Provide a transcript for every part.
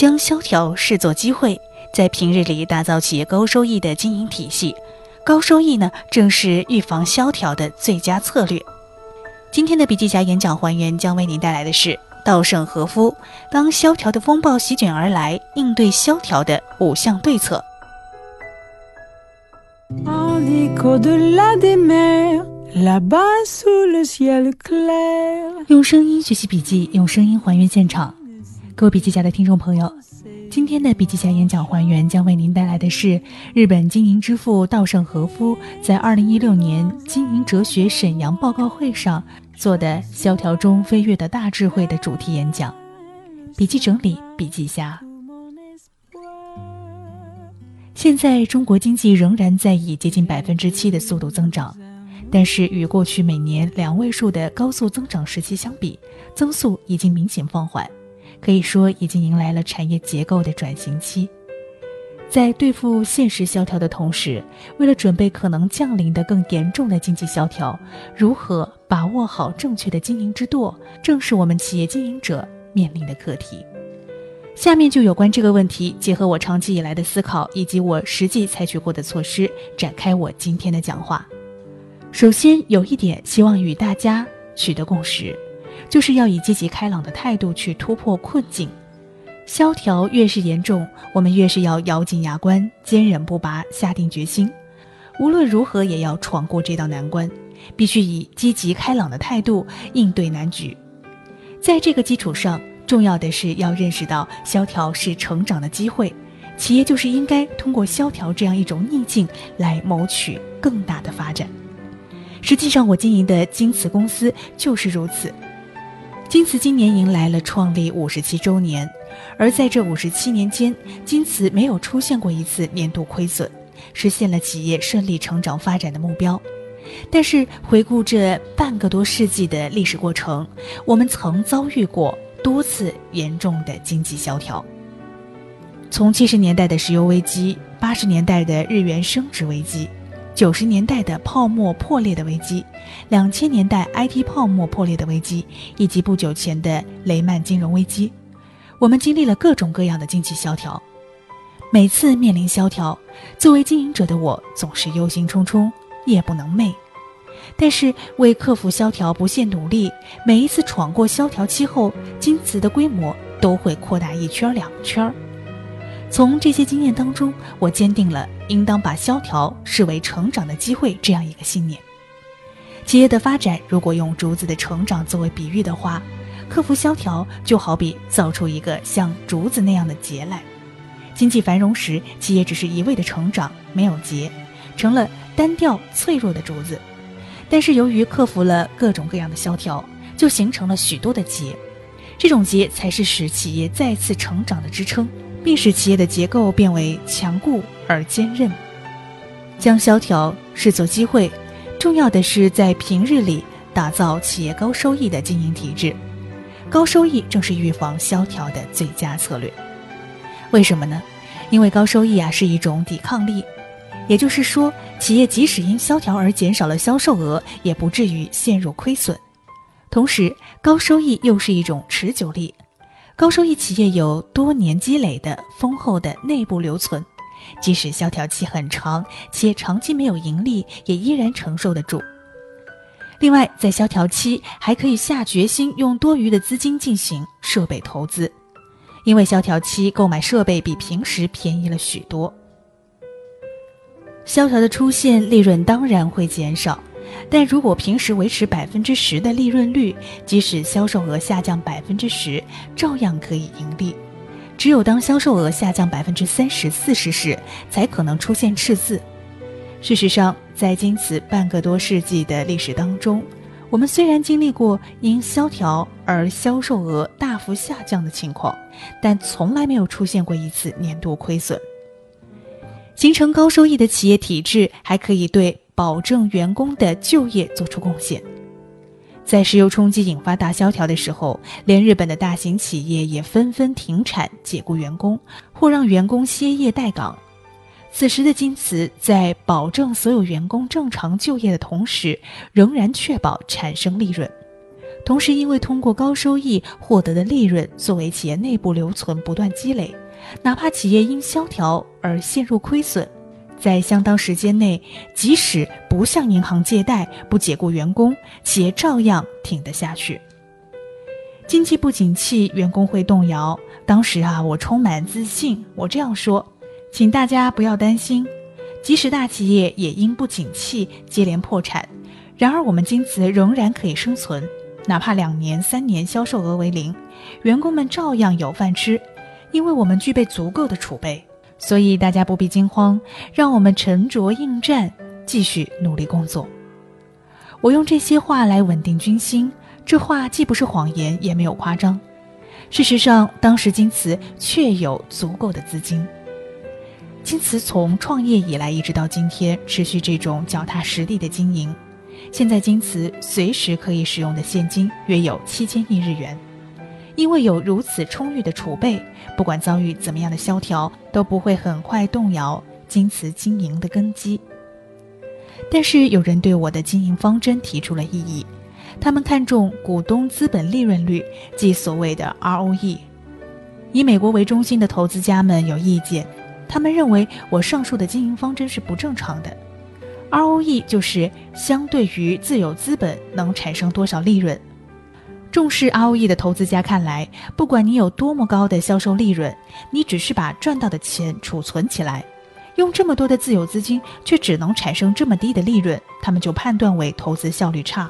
将萧条视作机会，在平日里打造企业高收益的经营体系。高收益呢，正是预防萧条的最佳策略。今天的笔记侠演讲还原将为您带来的是稻盛和夫当萧条的风暴席卷而来，应对萧条的五项对策。用声音学习笔记，用声音还原现场。各位笔记侠的听众朋友，今天的笔记侠演讲还原将为您带来的是日本经营之父稻盛和夫在二零一六年经营哲学沈阳报告会上做的《萧条中飞跃的大智慧》的主题演讲。笔记整理，笔记侠。现在中国经济仍然在以接近百分之七的速度增长，但是与过去每年两位数的高速增长时期相比，增速已经明显放缓。可以说，已经迎来了产业结构的转型期。在对付现实萧条的同时，为了准备可能降临的更严重的经济萧条，如何把握好正确的经营之舵，正是我们企业经营者面临的课题。下面就有关这个问题，结合我长期以来的思考以及我实际采取过的措施，展开我今天的讲话。首先，有一点希望与大家取得共识。就是要以积极开朗的态度去突破困境，萧条越是严重，我们越是要咬紧牙关，坚韧不拔，下定决心，无论如何也要闯过这道难关，必须以积极开朗的态度应对难局。在这个基础上，重要的是要认识到萧条是成长的机会，企业就是应该通过萧条这样一种逆境来谋取更大的发展。实际上，我经营的京瓷公司就是如此。京瓷今年迎来了创立五十七周年，而在这五十七年间，京瓷没有出现过一次年度亏损，实现了企业顺利成长发展的目标。但是回顾这半个多世纪的历史过程，我们曾遭遇过多次严重的经济萧条。从七十年代的石油危机，八十年代的日元升值危机。九十年代的泡沫破裂的危机，两千年代 IT 泡沫破裂的危机，以及不久前的雷曼金融危机，我们经历了各种各样的经济萧条。每次面临萧条，作为经营者的我总是忧心忡忡，夜不能寐。但是为克服萧条不懈努力，每一次闯过萧条期后，金瓷的规模都会扩大一圈两圈。从这些经验当中，我坚定了应当把萧条视为成长的机会这样一个信念。企业的发展，如果用竹子的成长作为比喻的话，克服萧条就好比造出一个像竹子那样的节来。经济繁荣时，企业只是一味的成长，没有节，成了单调脆弱的竹子。但是由于克服了各种各样的萧条，就形成了许多的节，这种节才是使企业再次成长的支撑。并使企业的结构变为强固而坚韧。将萧条视作机会，重要的是在平日里打造企业高收益的经营体制。高收益正是预防萧条的最佳策略。为什么呢？因为高收益啊是一种抵抗力，也就是说，企业即使因萧条而减少了销售额，也不至于陷入亏损。同时，高收益又是一种持久力。高收益企业有多年积累的丰厚的内部留存，即使萧条期很长，企业长期没有盈利，也依然承受得住。另外，在萧条期还可以下决心用多余的资金进行设备投资，因为萧条期购买设备比平时便宜了许多。萧条的出现，利润当然会减少。但如果平时维持百分之十的利润率，即使销售额下降百分之十，照样可以盈利。只有当销售额下降百分之三十四十时，才可能出现赤字。事实上，在经此半个多世纪的历史当中，我们虽然经历过因萧条而销售额大幅下降的情况，但从来没有出现过一次年度亏损。形成高收益的企业体制，还可以对。保证员工的就业做出贡献。在石油冲击引发大萧条的时候，连日本的大型企业也纷纷停产解雇员工，或让员工歇业待岗。此时的京瓷在保证所有员工正常就业的同时，仍然确保产生利润。同时因为通过高收益获得的利润作为企业内部留存不断积累，哪怕企业因萧条而陷入亏损，在相当时间内，即使不向银行借贷、不解雇员工，企业照样挺得下去。经济不景气，员工会动摇。当时啊，我充满自信，我这样说：“请大家不要担心，即使大企业也因不景气接连破产，然而我们京瓷仍然可以生存。哪怕两年、三年销售额为零，员工们照样有饭吃，因为我们具备足够的储备。所以大家不必惊慌，让我们沉着应战，继续努力工作。”我用这些话来稳定军心。这话既不是谎言，也没有夸张。事实上，当时京瓷确有足够的资金。京瓷从创业以来一直到今天，持续这种脚踏实地的经营。现在京瓷随时可以使用的现金约有七千亿日元，因为有如此充裕的储备，不管遭遇怎么样的萧条，都不会很快动摇京瓷经营的根基。但是有人对我的经营方针提出了异议。他们看重股东资本利润率，即所谓的 ROE。以美国为中心的投资家们有意见，他们认为我上述的经营方针是不正常的。ROE 就是相对于自有资本能产生多少利润。重视 ROE 的投资家看来，不管你有多么高的销售利润，你只是把赚到的钱储存起来，用这么多的自有资金却只能产生这么低的利润，他们就判断为投资效率差。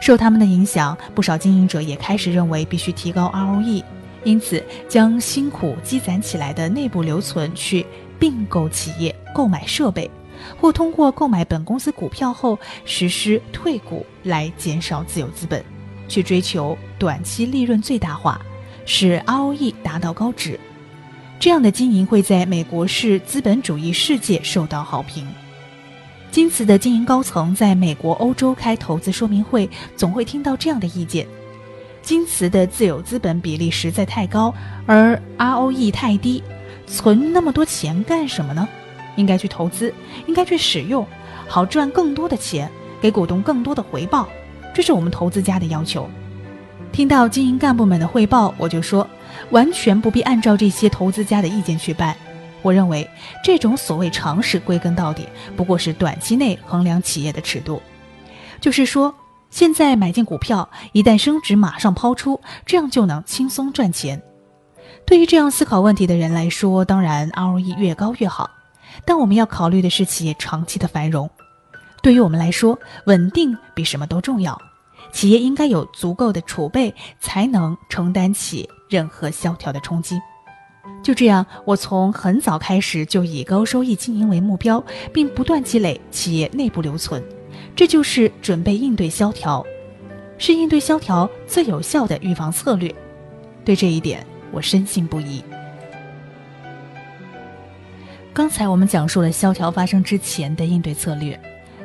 受他们的影响，不少经营者也开始认为必须提高 ROE，因此将辛苦积攒起来的内部留存去并购企业、购买设备，或通过购买本公司股票后实施退股来减少自有资本，去追求短期利润最大化，使 ROE 达到高值。这样的经营会在美国式资本主义世界受到好评。京瓷的经营高层在美国、欧洲开投资说明会，总会听到这样的意见：京瓷的自有资本比例实在太高，而 ROE 太低，存那么多钱干什么呢？应该去投资，应该去使用，好赚更多的钱，给股东更多的回报。这是我们投资家的要求。听到经营干部们的汇报，我就说，完全不必按照这些投资家的意见去办。我认为这种所谓常识，归根到底不过是短期内衡量企业的尺度。就是说，现在买进股票，一旦升值马上抛出，这样就能轻松赚钱。对于这样思考问题的人来说，当然 ROE 越高越好。但我们要考虑的是企业长期的繁荣。对于我们来说，稳定比什么都重要。企业应该有足够的储备，才能承担起任何萧条的冲击。就这样，我从很早开始就以高收益经营为目标，并不断积累企业内部留存，这就是准备应对萧条，是应对萧条最有效的预防策略。对这一点，我深信不疑。刚才我们讲述了萧条发生之前的应对策略，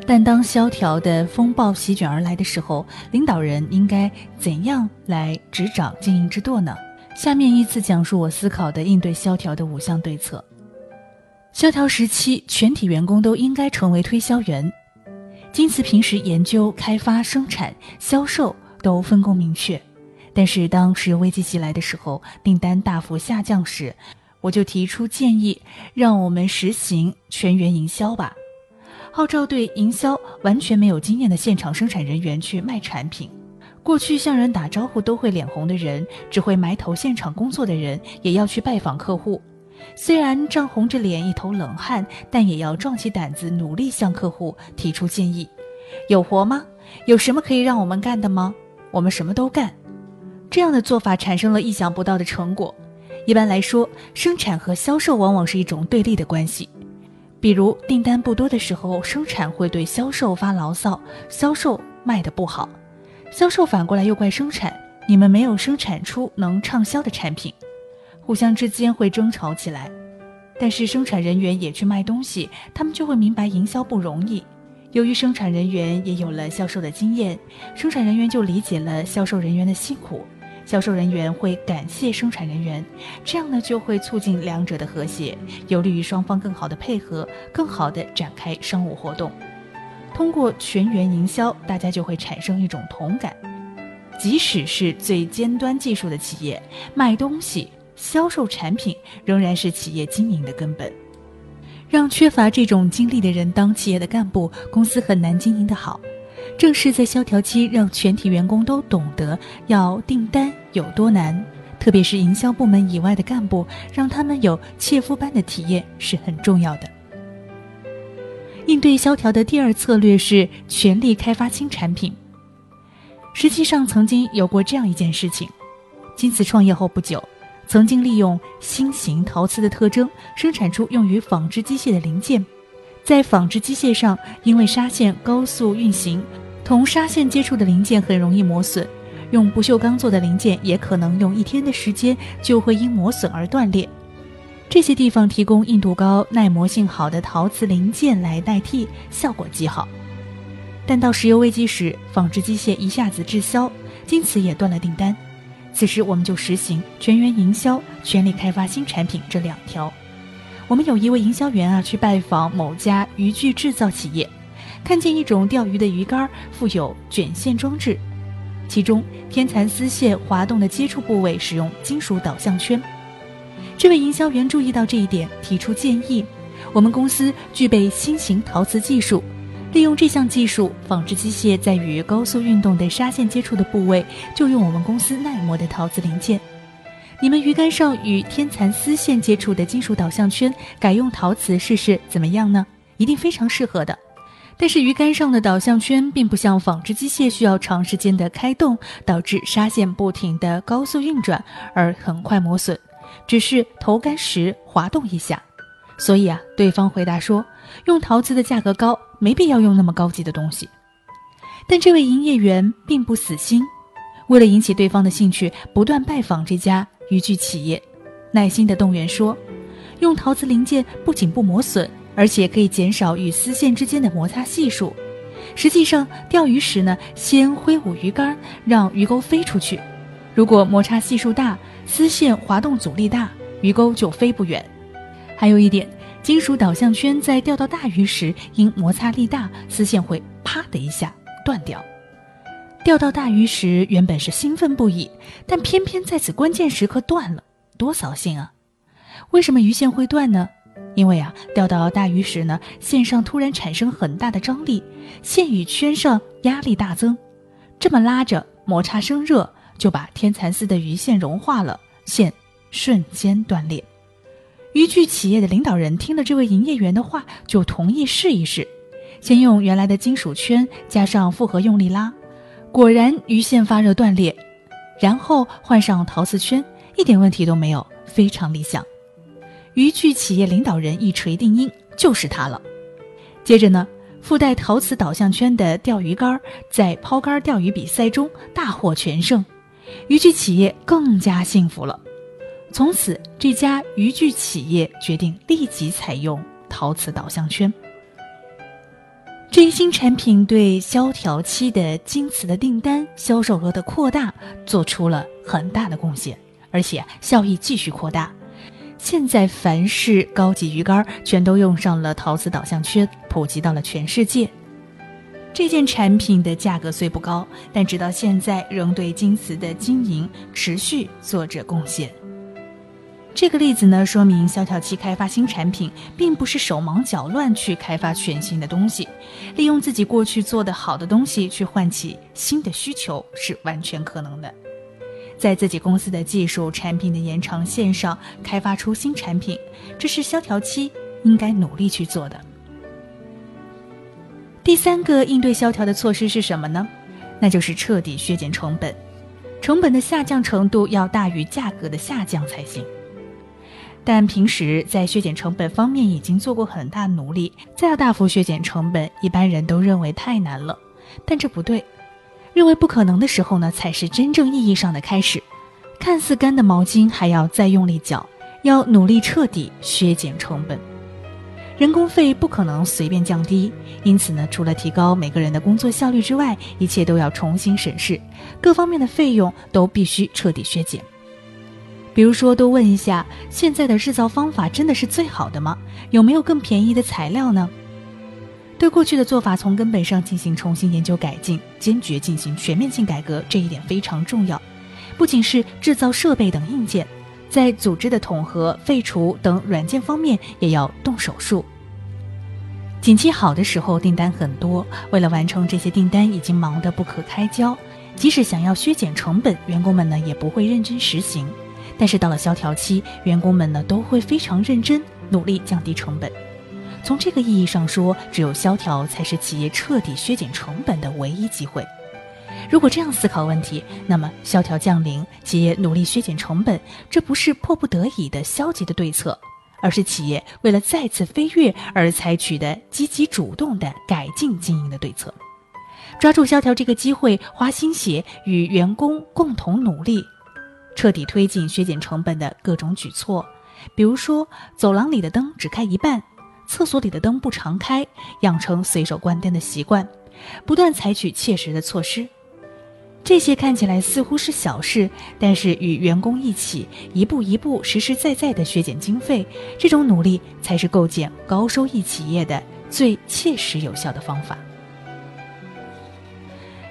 但当萧条的风暴席卷而来的时候，领导人应该怎样来执掌经营之舵呢？下面依次讲述我思考的应对萧条的五项对策。萧条时期，全体员工都应该成为推销员。京瓷平时研究、开发、生产、销售都分工明确，但是当石油危机袭来的时候，订单大幅下降时，我就提出建议，让我们实行全员营销吧，号召对营销完全没有经验的现场生产人员去卖产品。过去向人打招呼都会脸红的人，只会埋头现场工作的人，也要去拜访客户。虽然涨红着脸，一头冷汗，但也要壮起胆子，努力向客户提出建议。有活吗？有什么可以让我们干的吗？我们什么都干。这样的做法产生了意想不到的成果。一般来说，生产和销售往往是一种对立的关系。比如订单不多的时候，生产会对销售发牢骚，销售卖得不好。销售反过来又怪生产，你们没有生产出能畅销的产品，互相之间会争吵起来。但是生产人员也去卖东西，他们就会明白营销不容易。由于生产人员也有了销售的经验，生产人员就理解了销售人员的辛苦，销售人员会感谢生产人员，这样呢就会促进两者的和谐，有利于双方更好的配合，更好的展开商务活动。通过全员营销，大家就会产生一种同感。即使是最尖端技术的企业，卖东西、销售产品仍然是企业经营的根本。让缺乏这种经历的人当企业的干部，公司很难经营得好。正是在萧条期，让全体员工都懂得要订单有多难，特别是营销部门以外的干部，让他们有切肤般的体验是很重要的。应对萧条的第二策略是全力开发新产品。实际上，曾经有过这样一件事情：金瓷创业后不久，曾经利用新型陶瓷的特征，生产出用于纺织机械的零件。在纺织机械上，因为纱线高速运行，同纱线接触的零件很容易磨损。用不锈钢做的零件，也可能用一天的时间就会因磨损而断裂。这些地方提供硬度高、耐磨性好的陶瓷零件来代替，效果极好。但到石油危机时，纺织机械一下子滞销，因此也断了订单。此时，我们就实行全员营销、全力开发新产品这两条。我们有一位营销员啊，去拜访某家渔具制造企业，看见一种钓鱼的鱼竿附有卷线装置，其中天蚕丝线滑动的接触部位使用金属导向圈。这位营销员注意到这一点，提出建议：我们公司具备新型陶瓷技术，利用这项技术，纺织机械在与高速运动的纱线接触的部位，就用我们公司耐磨的陶瓷零件。你们鱼竿上与天蚕丝线接触的金属导向圈，改用陶瓷试试怎么样呢？一定非常适合的。但是鱼竿上的导向圈并不像纺织机械需要长时间的开动，导致纱线不停的高速运转而很快磨损，只是投竿时滑动一下。所以啊，对方回答说，用陶瓷的价格高，没必要用那么高级的东西。但这位营业员并不死心，为了引起对方的兴趣，不断拜访这家。渔具企业耐心的动员说：“用陶瓷零件不仅不磨损，而且可以减少与丝线之间的摩擦系数。实际上，钓鱼时呢，先挥舞鱼竿，让鱼钩飞出去。如果摩擦系数大，丝线滑动阻力大，鱼钩就飞不远。还有一点，金属导向圈在钓到大鱼时，因摩擦力大，丝线会啪的一下断掉。”钓到大鱼时，原本是兴奋不已，但偏偏在此关键时刻断了，多扫兴啊！为什么鱼线会断呢？因为啊，钓到大鱼时呢，线上突然产生很大的张力，线与圈上压力大增，这么拉着，摩擦生热，就把天蚕丝的鱼线融化了，线瞬间断裂。渔具企业的领导人听了这位营业员的话，就同意试一试，先用原来的金属圈加上复合用力拉。果然鱼线发热断裂，然后换上陶瓷圈，一点问题都没有，非常理想。渔具企业领导人一锤定音，就是它了。接着呢，附带陶瓷导向圈的钓鱼竿在抛竿钓鱼比赛中大获全胜，渔具企业更加幸福了。从此，这家渔具企业决定立即采用陶瓷导向圈。这一新产品对萧条期的金瓷的订单销售额的扩大做出了很大的贡献，而且效益继续扩大。现在凡是高级鱼竿全都用上了陶瓷导向圈，普及到了全世界。这件产品的价格虽不高，但直到现在仍对金瓷的经营持续做着贡献。这个例子呢，说明萧条期开发新产品，并不是手忙脚乱去开发全新的东西，利用自己过去做的好的东西去唤起新的需求是完全可能的。在自己公司的技术产品的延长线上开发出新产品，这是萧条期应该努力去做的。第三个应对萧条的措施是什么呢？那就是彻底削减成本，成本的下降程度要大于价格的下降才行。但平时在削减成本方面已经做过很大努力，再要大幅削减成本，一般人都认为太难了。但这不对，认为不可能的时候呢，才是真正意义上的开始。看似干的毛巾还要再用力搅，要努力彻底削减成本。人工费不可能随便降低，因此呢，除了提高每个人的工作效率之外，一切都要重新审视，各方面的费用都必须彻底削减。比如说，多问一下，现在的制造方法真的是最好的吗？有没有更便宜的材料呢？对过去的做法从根本上进行重新研究改进，坚决进行全面性改革，这一点非常重要。不仅是制造设备等硬件，在组织的统合、废除等软件方面也要动手术。景气好的时候订单很多，为了完成这些订单已经忙得不可开交，即使想要削减成本，员工们呢也不会认真实行。但是到了萧条期，员工们呢都会非常认真努力降低成本。从这个意义上说，只有萧条才是企业彻底削减成本的唯一机会。如果这样思考问题，那么萧条降临，企业努力削减成本，这不是迫不得已的消极的对策，而是企业为了再次飞跃而采取的积极主动的改进经营的对策。抓住萧条这个机会，花心血与员工共同努力，彻底推进削减成本的各种举措，比如说，走廊里的灯只开一半。厕所里的灯不常开，养成随手关灯的习惯，不断采取切实的措施。这些看起来似乎是小事，但是与员工一起，一步一步、实实在在的削减经费，这种努力才是构建高收益企业的最切实有效的方法。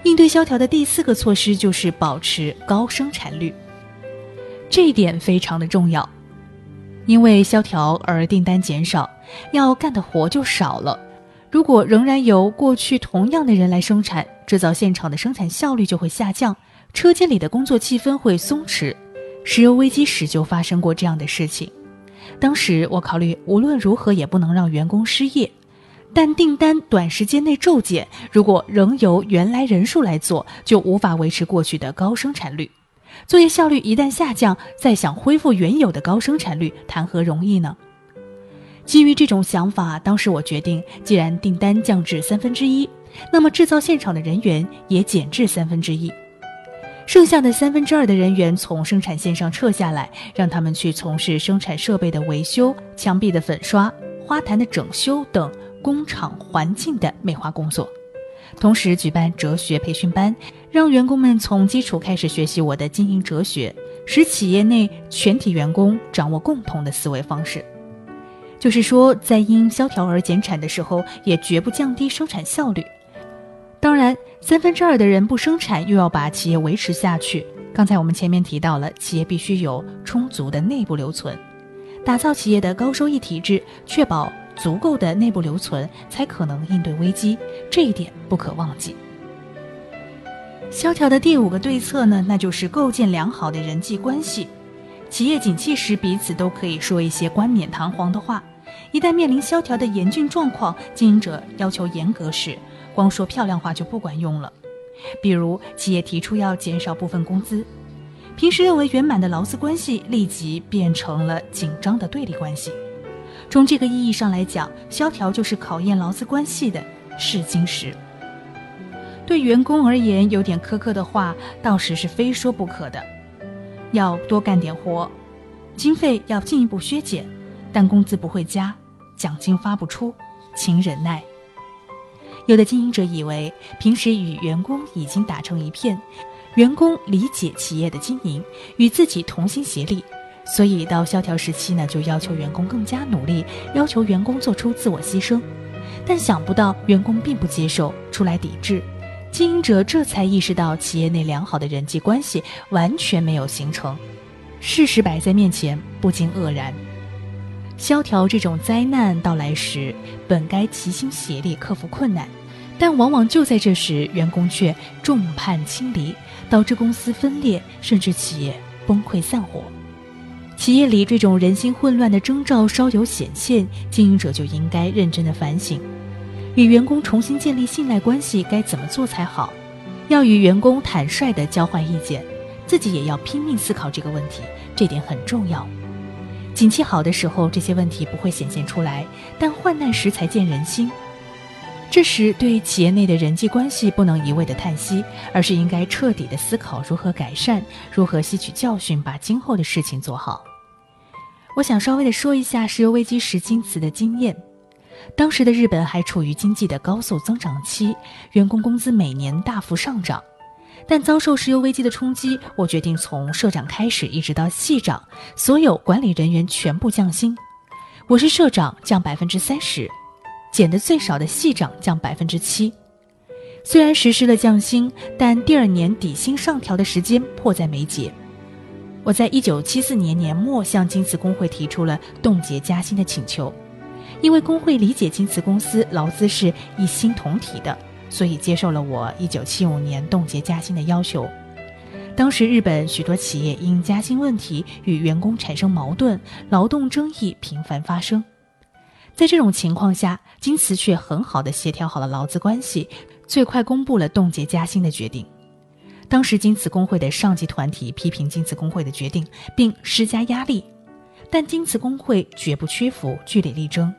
应对萧条的第四个措施就是保持高生产率，这一点非常的重要。因为萧条而订单减少，要干的活就少了。如果仍然由过去同样的人来生产，制造现场的生产效率就会下降，车间里的工作气氛会松弛。石油危机时就发生过这样的事情。当时我考虑无论如何也不能让员工失业，但订单短时间内骤减，如果仍由原来人数来做，就无法维持过去的高生产率。作业效率一旦下降，再想恢复原有的高生产率，谈何容易呢？基于这种想法，当时我决定，既然订单降至三分之一，那么制造现场的人员也减至三分之一，剩下的三分之二的人员从生产线上撤下来，让他们去从事生产设备的维修、墙壁的粉刷、花坛的整修等工厂环境的美化工作。同时举办哲学培训班，让员工们从基础开始学习我的经营哲学，使企业内全体员工掌握共同的思维方式。就是说，在因萧条而减产的时候，也绝不降低生产效率。当然，三分之二的人不生产，又要把企业维持下去。刚才我们前面提到了，企业必须有充足的内部留存，打造企业的高收益体制，确保。足够的内部留存，才可能应对危机，这一点不可忘记。萧条的第五个对策呢，那就是构建良好的人际关系。企业景气时，彼此都可以说一些冠冕堂皇的话；一旦面临萧条的严峻状况，经营者要求严格时，光说漂亮话就不管用了。比如，企业提出要减少部分工资，平时认为圆满的劳资关系，立即变成了紧张的对立关系。从这个意义上来讲，萧条就是考验劳资关系的试金石。对员工而言，有点苛刻的话，到时是非说不可的。要多干点活，经费要进一步削减，但工资不会加，奖金发不出，请忍耐。有的经营者以为平时与员工已经打成一片，员工理解企业的经营，与自己同心协力。所以到萧条时期呢，就要求员工更加努力，要求员工做出自我牺牲，但想不到员工并不接受，出来抵制，经营者这才意识到企业内良好的人际关系完全没有形成，事实摆在面前，不禁愕然。萧条这种灾难到来时，本该齐心协力克服困难，但往往就在这时，员工却众叛亲离，导致公司分裂，甚至企业崩溃散伙。企业里这种人心混乱的征兆稍有显现，经营者就应该认真的反省，与员工重新建立信赖关系该怎么做才好？要与员工坦率的交换意见，自己也要拼命思考这个问题，这点很重要。景气好的时候，这些问题不会显现出来，但患难时才见人心。这时，对企业内的人际关系不能一味的叹息，而是应该彻底的思考如何改善，如何吸取教训，把今后的事情做好。我想稍微的说一下石油危机时京瓷的经验。当时的日本还处于经济的高速增长期，员工工资每年大幅上涨，但遭受石油危机的冲击，我决定从社长开始一直到系长，所有管理人员全部降薪。我是社长，降百分之三十。减的最少的系长降百分之七。虽然实施了降薪，但第二年底薪上调的时间迫在眉睫。我在一九七四年年末向京瓷工会提出了冻结加薪的请求，因为工会理解京瓷公司劳资是一心同体的，所以接受了我一九七五年冻结加薪的要求。当时日本许多企业因加薪问题与员工产生矛盾，劳动争议频繁发生。在这种情况下，京瓷却很好的协调好了劳资关系，最快公布了冻结加薪的决定。当时京瓷工会的上级团体批评京瓷工会的决定，并施加压力，但京瓷工会绝不屈服，据理力争。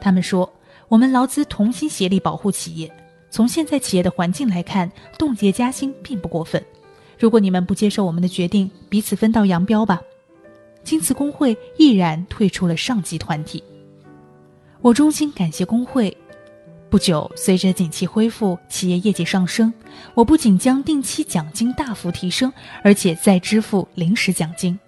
他们说：“我们劳资同心协力保护企业。从现在企业的环境来看，冻结加薪并不过分。如果你们不接受我们的决定，彼此分道扬镳吧。”京瓷工会毅然退出了上级团体。我衷心感谢工会。不久，随着景气恢复，企业业绩上升，我不仅将定期奖金大幅提升，而且再支付临时奖金。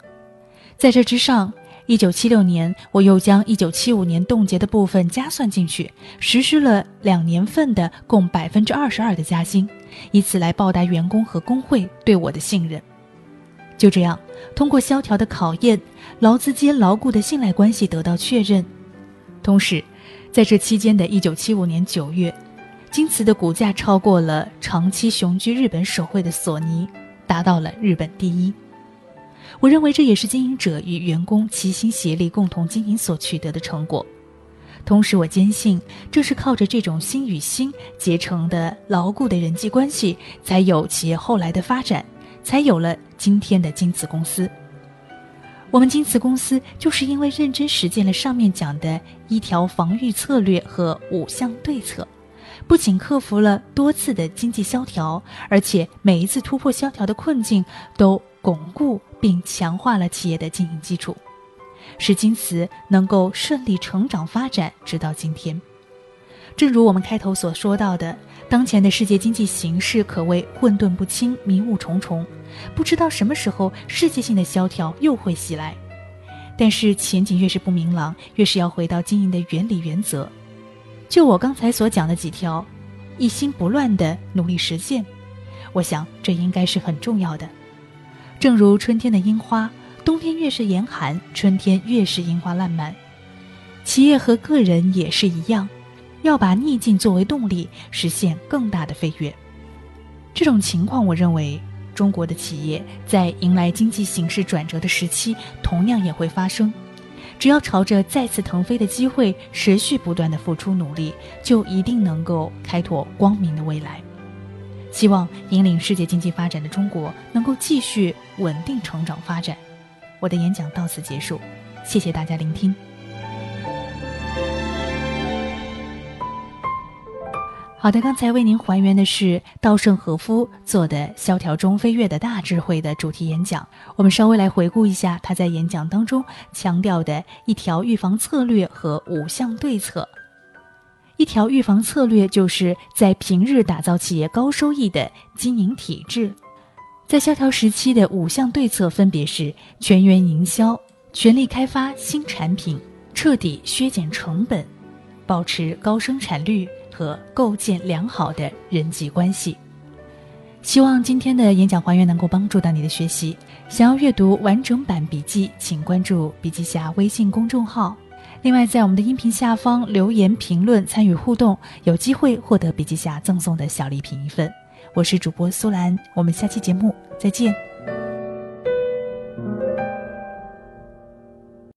在这之上，一九七六年，我又将一九七五年冻结的部分加算进去，实施了两年份的共百分之二十二的加薪，以此来报答员工和工会对我的信任。就这样，通过萧条的考验，劳资间牢固的信赖关系得到确认。同时，在这期间的一九七五年九月，京瓷的股价超过了长期雄居日本首位的索尼，达到了日本第一。我认为这也是经营者与员工齐心协力共同经营所取得的成果。同时，我坚信，正是靠着这种心与心结成的牢固的人际关系，才有企业后来的发展，才有了今天的京瓷公司。我们京瓷公司就是因为认真实践了上面讲的一条防御策略和五项对策，不仅克服了多次的经济萧条，而且每一次突破萧条的困境都巩固并强化了企业的经营基础，使京瓷能够顺利成长发展，直到今天。正如我们开头所说到的。当前的世界经济形势可谓混沌不清、迷雾重重，不知道什么时候世界性的萧条又会袭来。但是前景越是不明朗，越是要回到经营的原理原则。就我刚才所讲的几条，一心不乱的努力实现，我想这应该是很重要的。正如春天的樱花，冬天越是严寒，春天越是樱花烂漫。企业和个人也是一样。要把逆境作为动力，实现更大的飞跃。这种情况，我认为中国的企业在迎来经济形势转折的时期，同样也会发生。只要朝着再次腾飞的机会，持续不断的付出努力，就一定能够开拓光明的未来。希望引领世界经济发展的中国能够继续稳定成长发展。我的演讲到此结束，谢谢大家聆听。好的，刚才为您还原的是稻盛和夫做的《萧条中飞跃的大智慧》的主题演讲。我们稍微来回顾一下他在演讲当中强调的一条预防策略和五项对策。一条预防策略就是在平日打造企业高收益的经营体制。在萧条时期的五项对策分别是：全员营销、全力开发新产品、彻底削减成本、保持高生产率。和构建良好的人际关系。希望今天的演讲还原能够帮助到你的学习。想要阅读完整版笔记，请关注笔记侠微信公众号。另外，在我们的音频下方留言评论参与互动，有机会获得笔记侠赠送的小礼品一份。我是主播苏兰，我们下期节目再见。